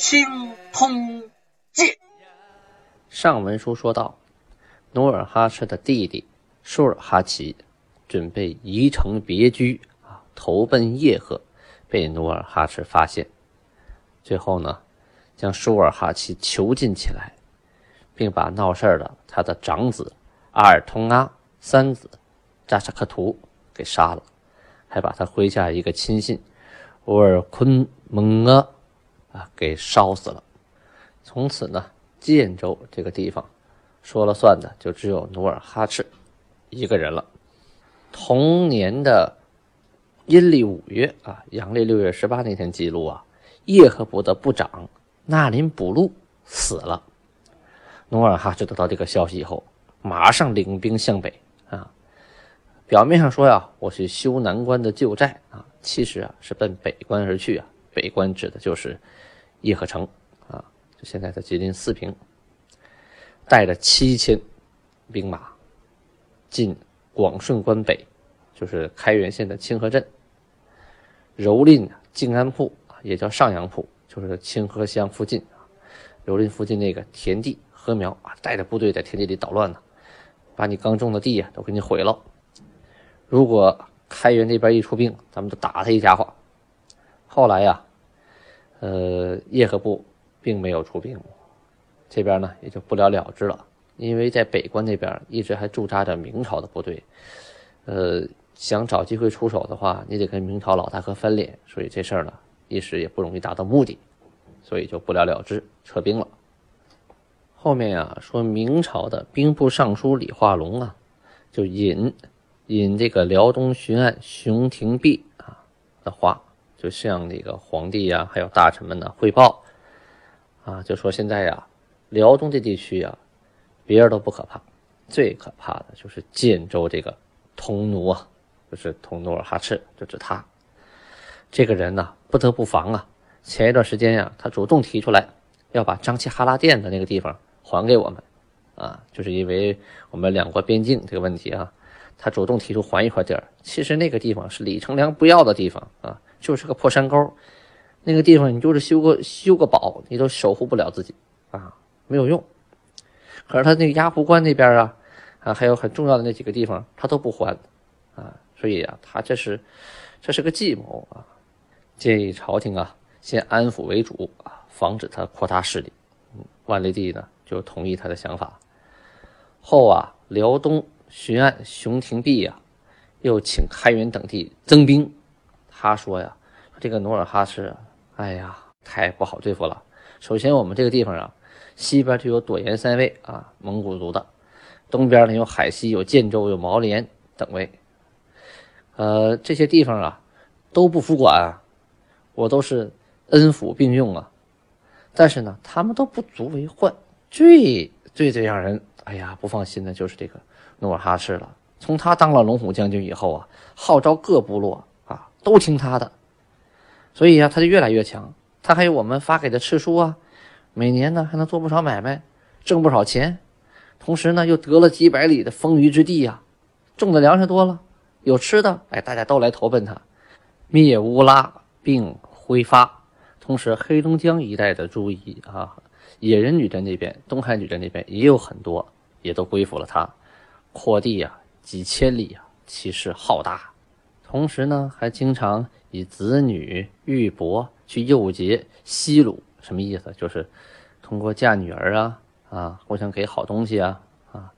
清通鉴》。上文书说到，努尔哈赤的弟弟舒尔哈齐准备移城别居啊，投奔叶赫，被努尔哈赤发现，最后呢，将舒尔哈齐囚禁起来。并把闹事的他的长子阿尔通阿、三子扎沙克图给杀了，还把他麾下一个亲信乌尔昆蒙阿啊给烧死了。从此呢，建州这个地方说了算的就只有努尔哈赤一个人了。同年的阴历五月啊，阳历六月十八那天记录啊，叶赫部的部长纳林补路死了。努尔哈赤得到这个消息以后，马上领兵向北啊。表面上说呀，我去修南关的旧寨啊，其实啊是奔北关而去啊。北关指的就是叶赫城啊，就现在的吉林四平。带着七千兵马进广顺关北，就是开原县的清河镇，蹂躏静安铺，也叫上阳铺，就是清河乡附近啊，蹂躏附近那个田地。禾苗啊，带着部队在田地里捣乱呢，把你刚种的地呀都给你毁了。如果开元那边一出兵，咱们就打他一家伙。后来呀，呃，叶赫部并没有出兵，这边呢也就不了了之了。因为在北关那边一直还驻扎着明朝的部队，呃，想找机会出手的话，你得跟明朝老大哥翻脸，所以这事儿呢一时也不容易达到目的，所以就不了了之，撤兵了。后面呀说明朝的兵部尚书李化龙啊，就引引这个辽东巡按熊廷弼啊的话，就向那个皇帝呀还有大臣们呢汇报啊，就说现在呀辽东这地区呀，别人都不可怕，最可怕的就是建州这个通奴啊，就是通努尔哈赤，就指他这个人呢不得不防啊。前一段时间呀，他主动提出来要把张齐哈拉店的那个地方。还给我们，啊，就是因为我们两国边境这个问题啊，他主动提出还一块地儿。其实那个地方是李成梁不要的地方啊，就是个破山沟，那个地方你就是修个修个堡，你都守护不了自己啊，没有用。可是他那个鸭湖关那边啊，啊，还有很重要的那几个地方，他都不还啊，所以啊，他这是这是个计谋啊，建议朝廷啊，先安抚为主啊，防止他扩大势力。万历帝呢？就同意他的想法。后啊，辽东巡按熊廷弼呀，又请开元等地增兵。他说呀，这个努尔哈赤，哎呀，太不好对付了。首先，我们这个地方啊，西边就有朵颜三卫啊，蒙古族的；东边呢有海西、有建州、有毛连等位。呃，这些地方啊，都不服管啊，我都是恩抚并用啊。但是呢，他们都不足为患。最最最让人哎呀不放心的就是这个努尔哈赤了。从他当了龙虎将军以后啊，号召各部落都听他的，所以啊他就越来越强。他还有我们发给的敕书啊，每年呢还能做不少买卖，挣不少钱。同时呢又得了几百里的丰腴之地呀，种的粮食多了，有吃的，哎，大家都来投奔他，灭乌拉并挥发。同时黑龙江一带的诸夷啊。野人女真那边，东海女真那边也有很多，也都归附了他，扩地呀几千里啊，气势浩大。同时呢，还经常以子女玉帛去诱结西虏，什么意思？就是通过嫁女儿啊啊，互相给好东西啊啊，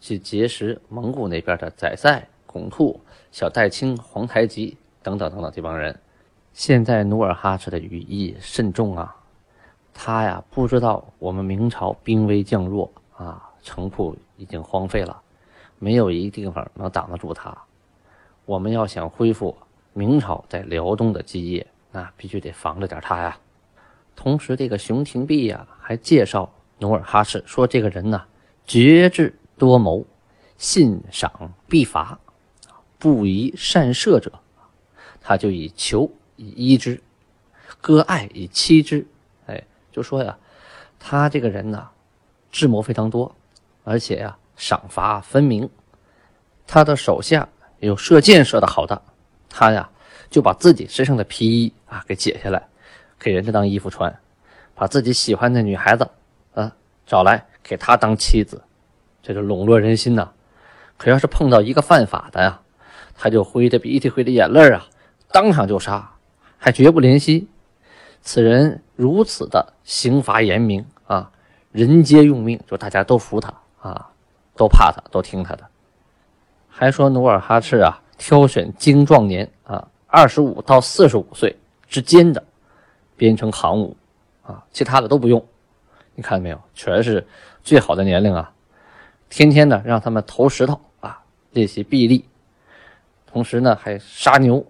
去结识蒙古那边的宰塞、拱兔、小戴青、皇太极等等等等这帮人。现在努尔哈赤的羽翼甚重啊。他呀，不知道我们明朝兵微将弱啊，城铺已经荒废了，没有一个地方能挡得住他。我们要想恢复明朝在辽东的基业，那必须得防着点他呀。同时，这个熊廷弼呀还介绍努尔哈赤说，这个人呢绝智多谋，信赏必罚，不宜善射者，他就以求以依之，割爱以欺之。哎，就说呀，他这个人呢智谋非常多，而且呀赏罚分明，他的手下有射箭射的好的，他呀就把自己身上的皮衣啊给解下来。给人家当衣服穿，把自己喜欢的女孩子啊找来给他当妻子，这就笼络人心呐。可要是碰到一个犯法的呀，他就挥着鼻涕挥着眼泪啊，当场就杀，还绝不怜惜。此人如此的刑罚严明啊，人皆用命，就大家都服他啊，都怕他，都听他的。还说努尔哈赤啊，挑选精壮年啊，二十五到四十五岁之间的。编成行伍，啊，其他的都不用。你看到没有？全是最好的年龄啊！天天呢让他们投石头啊，练习臂力，同时呢还杀牛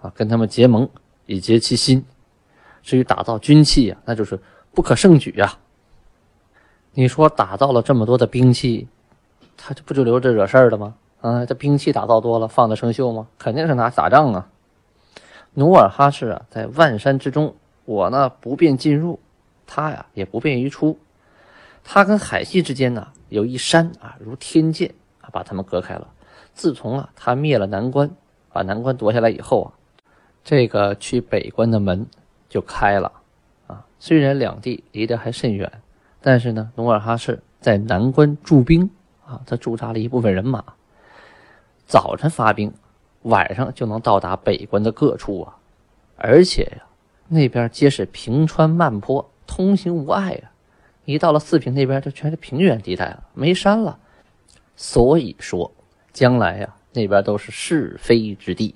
啊，跟他们结盟以结其心。至于打造军器呀，那就是不可胜举呀。你说打造了这么多的兵器，他这不就留着惹事儿了吗？啊，这兵器打造多了，放得生锈吗？肯定是拿打仗啊。努尔哈赤啊，在万山之中。我呢不便进入，他呀也不便于出。他跟海西之间呢有一山啊，如天堑啊，把他们隔开了。自从啊他灭了南关，把南关夺下来以后啊，这个去北关的门就开了啊。虽然两地离得还甚远，但是呢，努尔哈赤在南关驻兵啊，他驻扎了一部分人马，早晨发兵，晚上就能到达北关的各处啊，而且呀。那边皆是平川漫坡，通行无碍呀。一到了四平那边，就全是平原地带了，没山了。所以说，将来呀，那边都是是非之地。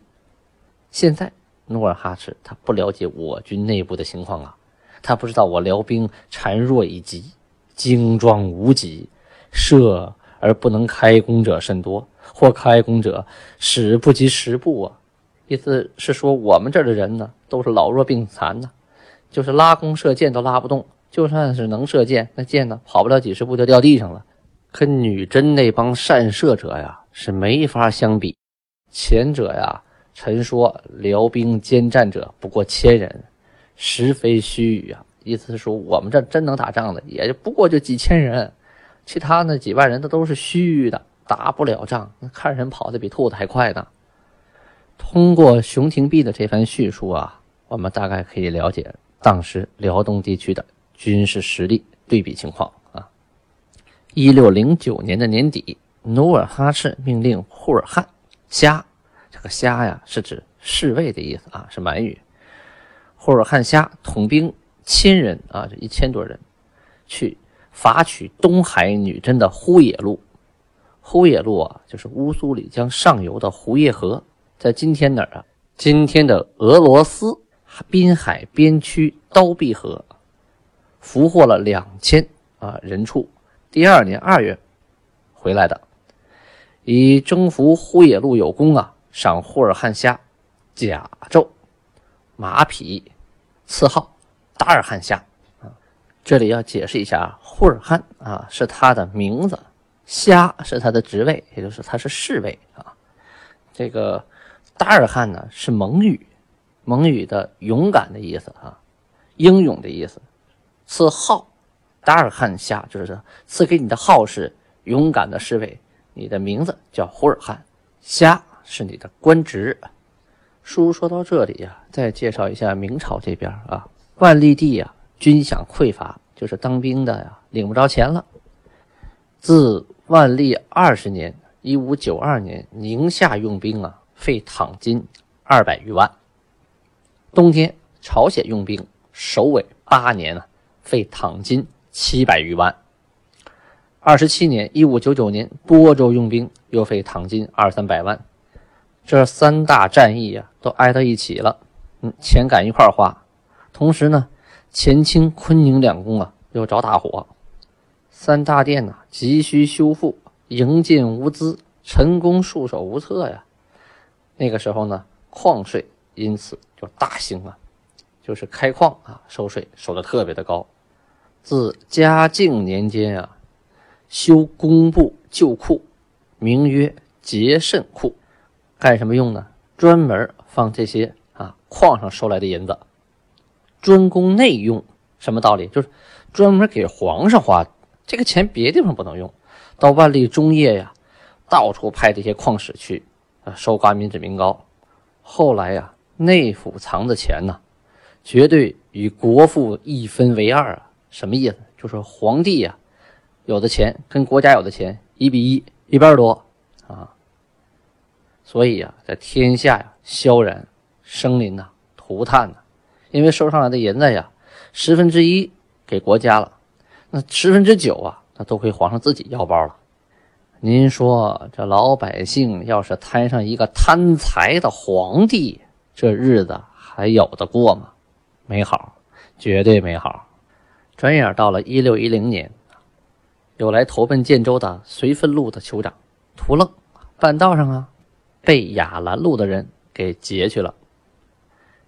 现在努尔哈赤他不了解我军内部的情况啊，他不知道我辽兵孱弱已极，精壮无几，射而不能开弓者甚多，或开弓者矢不及十步啊。意思是说，我们这儿的人呢，都是老弱病残呢，就是拉弓射箭都拉不动。就算是能射箭，那箭呢，跑不了几十步就掉地上了。跟女真那帮善射者呀，是没法相比。前者呀，陈说辽兵兼战者不过千人，实非虚语啊。意思是说，我们这真能打仗的，也就不过就几千人，其他那几万人那都是虚的，打不了仗。看人跑得比兔子还快呢。通过熊廷弼的这番叙述啊，我们大概可以了解当时辽东地区的军事实力对比情况啊。一六零九年的年底，努尔哈赤命令忽尔汗虾，这个虾呀是指侍卫的意思啊，是满语。忽尔汗虾统兵千人啊，这一千多人，去伐取东海女真的呼野路。呼野路啊，就是乌苏里江上游的胡叶河。在今天哪儿啊？今天的俄罗斯滨海边区刀壁河，俘获了两千啊人畜。第二年二月回来的，以征服呼野路有功啊，赏呼尔汗虾甲胄、马匹，赐号达尔汗虾。这里要解释一下，呼尔汗啊是他的名字，虾是他的职位，也就是他是侍卫啊。这个。达尔汗呢是蒙语，蒙语的勇敢的意思啊，英勇的意思。赐号达尔汗虾，就是赐给你的号是勇敢的侍卫，你的名字叫呼尔汗，虾是你的官职。书说到这里呀，再介绍一下明朝这边啊，万历帝呀军饷匮乏，就是当兵的呀领不着钱了。自万历二十年（一五九二年），宁夏用兵啊。费躺金二百余万。冬天，朝鲜用兵首尾八年啊，费躺金七百余万。二十七年（一五九九年），播州用兵又费躺金二三百万。这三大战役啊，都挨到一起了，嗯，钱赶一块花。同时呢，前清、坤宁两宫啊，又着大火，三大殿呐急需修复，营建无资，陈宫束手无策呀。那个时候呢，矿税因此就大兴了，就是开矿啊，收税收的特别的高。自嘉靖年间啊，修工部旧库，名曰节慎库，干什么用呢？专门放这些啊矿上收来的银子，专供内用。什么道理？就是专门给皇上花这个钱，别地方不能用。到万历中叶呀，到处派这些矿使去啊收刮民脂民膏。后来呀，内府藏的钱呢，绝对与国富一分为二啊。什么意思？就是皇帝呀，有的钱跟国家有的钱一比一，一半多啊。所以呀，在天下呀，萧然生灵呐，涂炭呐，因为收上来的银子呀，十分之一给国家了，那十分之九啊，那都归皇上自己腰包了。您说这老百姓要是摊上一个贪财的皇帝，这日子还有的过吗？没好，绝对没好。转眼到了一六一零年，有来投奔建州的绥芬路的酋长图楞，半道上啊，被雅兰路的人给劫去了。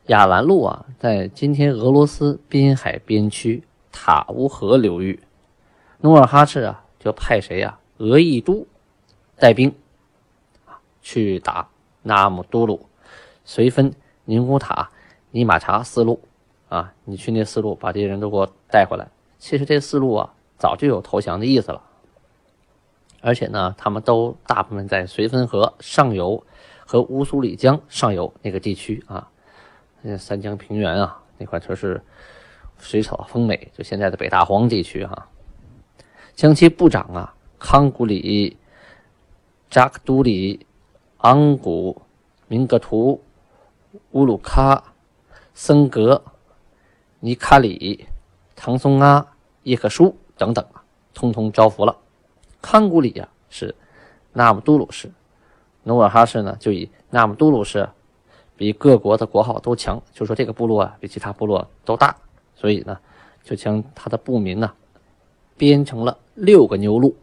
雅兰路啊，在今天俄罗斯滨海边区塔乌河流域。努尔哈赤啊，就派谁呀？额亦都带兵，去打纳木都鲁、绥芬、宁古塔、尼玛察四路。啊，你去那四路把这些人都给我带回来。其实这四路啊，早就有投降的意思了。而且呢，他们都大部分在绥芬河上游和乌苏里江上游那个地区啊，那三江平原啊那块全是水草丰美，就现在的北大荒地区哈。将其部长啊，康古里、扎克都里、昂古、明格图、乌鲁喀、森格。尼卡里、唐松阿、叶克舒等等啊，通通招服了。康古里呀是纳木都鲁氏，努尔哈赤呢就以纳木都鲁氏比各国的国号都强，就说这个部落啊比其他部落都大，所以呢就将他的部民呢编成了六个牛录，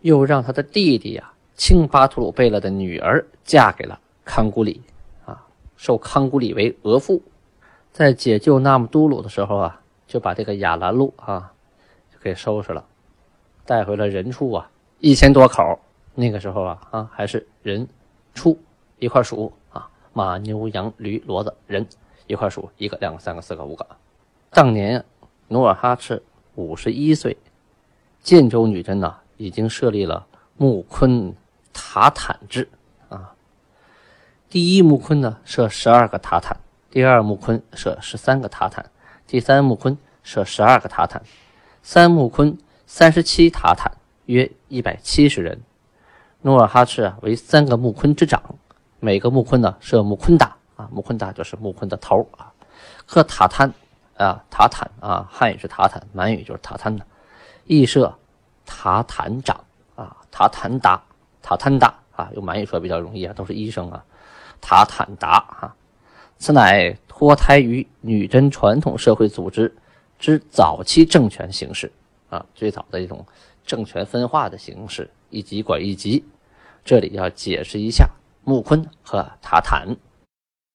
又让他的弟弟呀清巴图鲁贝勒的女儿嫁给了康古里啊，受康古里为额驸。在解救纳木都鲁的时候啊，就把这个雅兰路啊就给收拾了，带回了人畜啊一千多口。那个时候啊啊还是人畜一块数啊，马牛羊驴骡子人一块数，一个两个三个四个五个。当年努尔哈赤五十一岁，建州女真呢已经设立了木坤塔坦制啊。第一木坤呢设十二个塔坦。第二木坤设十三个塔坦，第三木坤设十二个塔坦，三木坤三十七塔坦，约一百七十人。努尔哈赤啊为三个木坤之长，每个木坤呢设木坤大啊，木坤大就是木坤的头啊。和塔坦啊塔坦啊，汉语是塔坦，满语就是塔坦的，亦设塔坦长啊，塔坦达塔坦达啊，用满语说比较容易啊，都是医生啊，塔坦达啊。此乃脱胎于女真传统社会组织之早期政权形式啊，最早的一种政权分化的形式，一级管一级。这里要解释一下木坤和塔坦。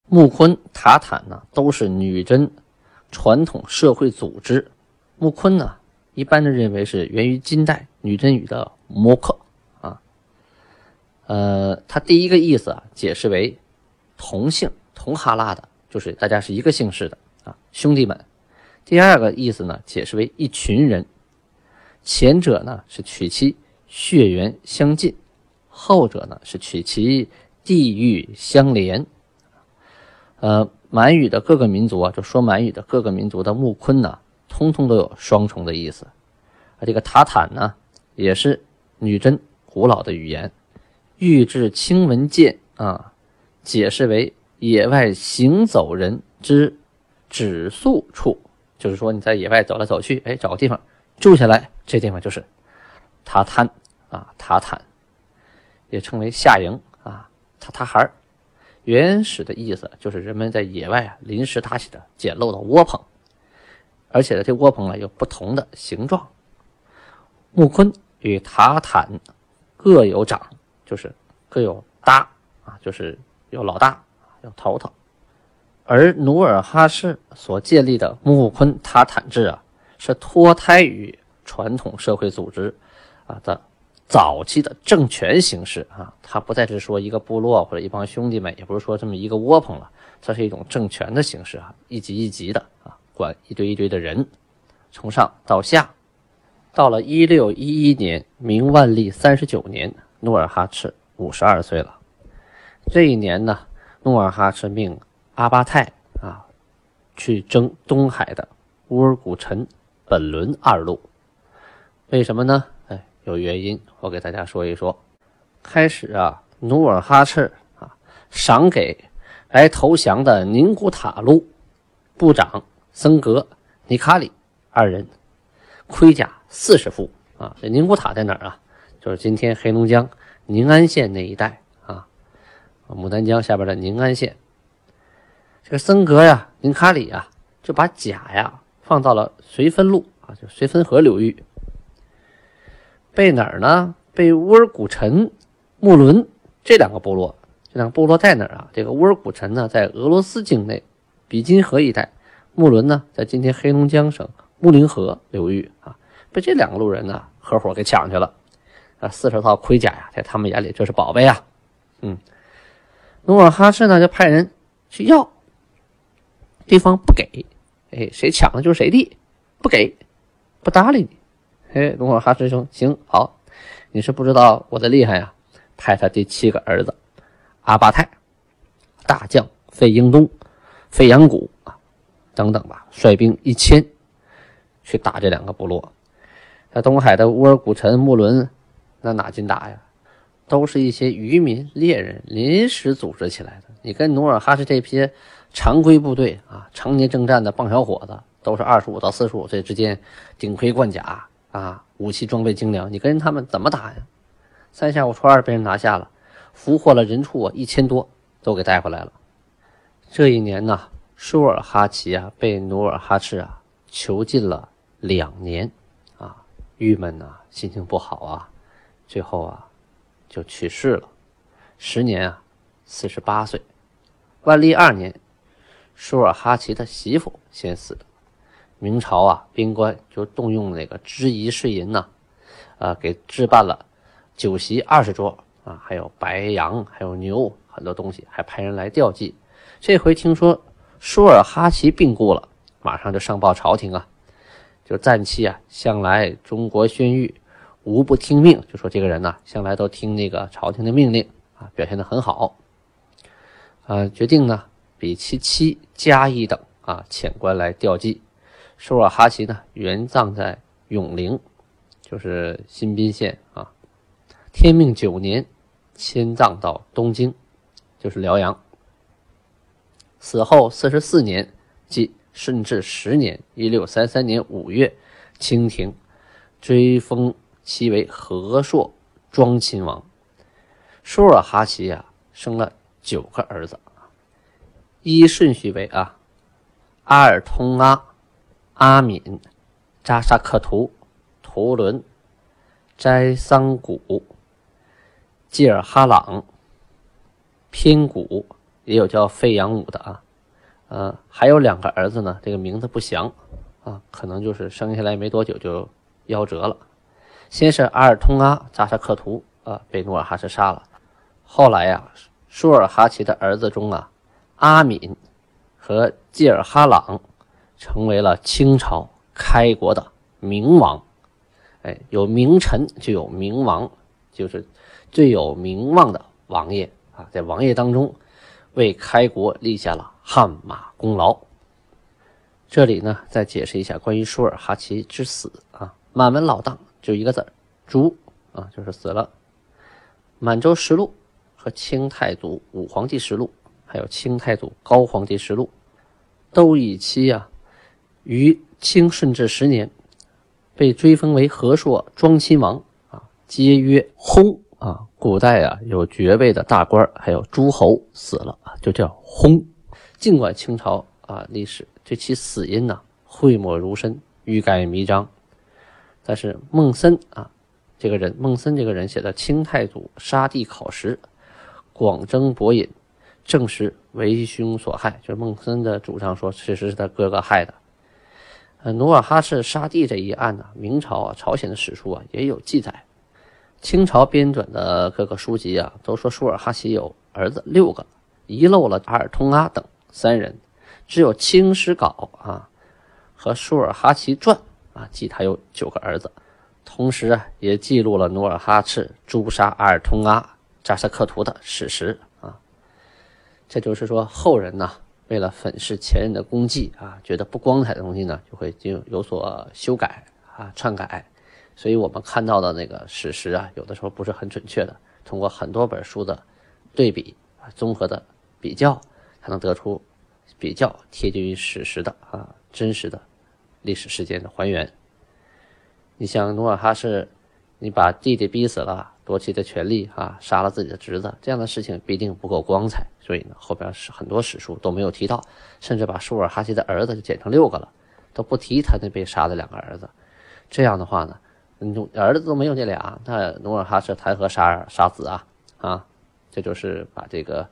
木坤、塔坦呢，都是女真传统社会组织。木坤呢，一般的认为是源于金代女真语的摩克啊。呃，它第一个意思啊，解释为同姓。同哈拉的，就是大家是一个姓氏的啊，兄弟们。第二个意思呢，解释为一群人。前者呢是取其血缘相近，后者呢是取其地域相连。呃，满语的各个民族啊，就说满语的各个民族的木坤呢，通通都有双重的意思。啊，这个塔坦呢，也是女真古老的语言。玉制青文剑啊，解释为。野外行走人之止宿处，就是说你在野外走来走去，哎，找个地方住下来，这地方就是塔滩啊，塔坦，也称为夏营啊，塔塔孩原始的意思就是人们在野外啊临时搭起的简陋的窝棚，而且呢，这窝棚呢有不同的形状。木坤与塔坦各有长，就是各有搭啊，就是有老大。有头头，而努尔哈赤所建立的木昆塔坦制啊，是脱胎于传统社会组织啊的早期的政权形式啊，它不再是说一个部落或者一帮兄弟们，也不是说这么一个窝棚了，这是一种政权的形式啊，一级一级的啊，管一堆一堆的人，从上到下。到了一六一一年，明万历三十九年，努尔哈赤五十二岁了。这一年呢，努尔哈赤命阿巴泰啊去征东海的乌尔古陈、本伦二路。为什么呢？有原因，我给大家说一说。开始啊，努尔哈赤啊赏给来投降的宁古塔路部长森格尼卡里二人盔甲。四十副啊！这宁古塔在哪儿啊？就是今天黑龙江宁安县那一带啊，牡丹江下边的宁安县。这个森格呀、宁卡里啊，就把甲呀放到了绥芬路啊，就绥芬河流域。被哪儿呢？被乌尔古陈、木伦这两个部落。这两个部落在哪儿啊？这个乌尔古陈呢，在俄罗斯境内比金河一带；木伦呢，在今天黑龙江省木林河流域啊。被这两个路人呢合伙给抢去了，啊，四十套盔甲呀，在他们眼里这是宝贝呀。嗯，努尔哈赤呢就派人去要，对方不给，哎，谁抢的就是谁的，不给，不搭理你。哎，努尔哈赤说：“行好，你是不知道我的厉害呀。”派他第七个儿子阿巴泰，大将费英东、费扬古啊等等吧，率兵一千去打这两个部落。在东海的乌尔古陈、木伦，那哪进打呀？都是一些渔民、猎人临时组织起来的。你跟努尔哈赤这批常规部队啊，常年征战的棒小伙子，都是二十五到四十五岁之间，顶盔贯甲啊，武器装备精良。你跟他们怎么打呀？三下五除二被人拿下了，俘获了人畜啊，一千多都给带回来了。这一年呢，舒尔哈齐啊，被努尔哈赤啊囚禁了两年。啊郁闷呐，心情不好啊，最后啊，就去世了，时年啊，四十八岁。万历二年，舒尔哈齐的媳妇先死的，明朝啊，兵官就动用那个支仪税银呐，啊，给置办了酒席二十桌啊，还有白羊，还有牛，很多东西，还派人来吊祭。这回听说舒尔哈齐病故了，马上就上报朝廷啊。就暂期啊，向来中国宣谕，无不听命。就说这个人呢，向来都听那个朝廷的命令啊，表现的很好。啊，决定呢，比其妻加一等啊遣官来吊祭。舒尔哈齐呢，原葬在永陵，就是新宾县啊。天命九年，迁葬到东京，就是辽阳。死后四十四年，即。顺治十年（一六三三年五月），清廷追封其为和硕庄亲王。舒尔哈齐啊，生了九个儿子，依顺序为啊：阿尔通阿、阿敏、扎萨克图、图伦、斋桑古、济尔哈朗、拼古，也有叫费扬武的啊。呃，还有两个儿子呢，这个名字不详啊，可能就是生下来没多久就夭折了。先是阿尔通阿扎萨克图啊被努尔哈赤杀了，后来呀，舒尔哈齐的儿子中啊，阿敏和济尔哈朗成为了清朝开国的明王。哎，有名臣就有明王，就是最有名望的王爷啊，在王爷当中为开国立下了。汗马功劳。这里呢，再解释一下关于舒尔哈齐之死啊。满文老档就一个字儿，诛啊，就是死了。满洲实录和清太祖武皇帝实录，还有清太祖高皇帝实录，都以其啊于清顺治十年被追封为和硕庄亲王啊，皆曰薨啊。古代啊有爵位的大官还有诸侯死了，就叫薨。尽管清朝啊历史对其死因呢讳莫如深、欲盖弥彰，但是孟森啊这个人，孟森这个人写的《清太祖杀帝考实》，广征博引，证实为兄所害，就是孟森的主张说，确实是他哥哥害的。努尔哈赤杀弟这一案呢，明朝啊、朝鲜的史书啊也有记载。清朝编纂的各个书籍啊，都说舒尔哈齐有儿子六个，遗漏了阿尔通阿等三人，只有《清史稿》啊和《舒尔哈齐传》啊记他有九个儿子，同时啊也记录了努尔哈赤诛杀阿尔通阿扎什克图的史实啊。这就是说，后人呢为了粉饰前人的功绩啊，觉得不光彩的东西呢，就会就有所修改啊、篡改。所以我们看到的那个史实啊，有的时候不是很准确的。通过很多本书的对比啊，综合的比较，才能得出比较贴近于史实的啊真实的历史事件的还原。你像努尔哈赤，你把弟弟逼死了，夺妻的权利啊，杀了自己的侄子，这样的事情必定不够光彩。所以呢，后边是很多史书都没有提到，甚至把舒尔哈齐的儿子就减成六个了，都不提他那被杀的两个儿子。这样的话呢？努儿子都没有那俩，那努尔哈赤谈何杀杀子啊？啊，这就是把这个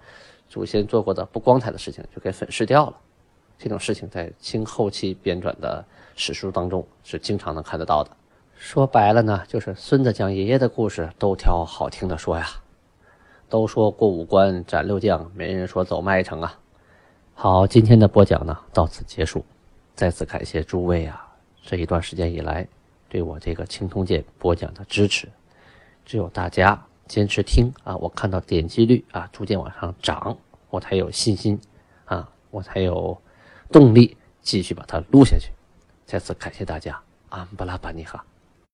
祖先做过的不光彩的事情就给粉饰掉了。这种事情在清后期编纂的史书当中是经常能看得到的。说白了呢，就是孙子讲爷爷的故事都挑好听的说呀。都说过五关斩六将，没人说走麦城啊。好，今天的播讲呢到此结束。再次感谢诸位啊，这一段时间以来。对我这个《青铜剑》播讲的支持，只有大家坚持听啊，我看到点击率啊逐渐往上涨，我才有信心啊，我才有动力继续把它录下去。再次感谢大家，安布拉巴尼哈。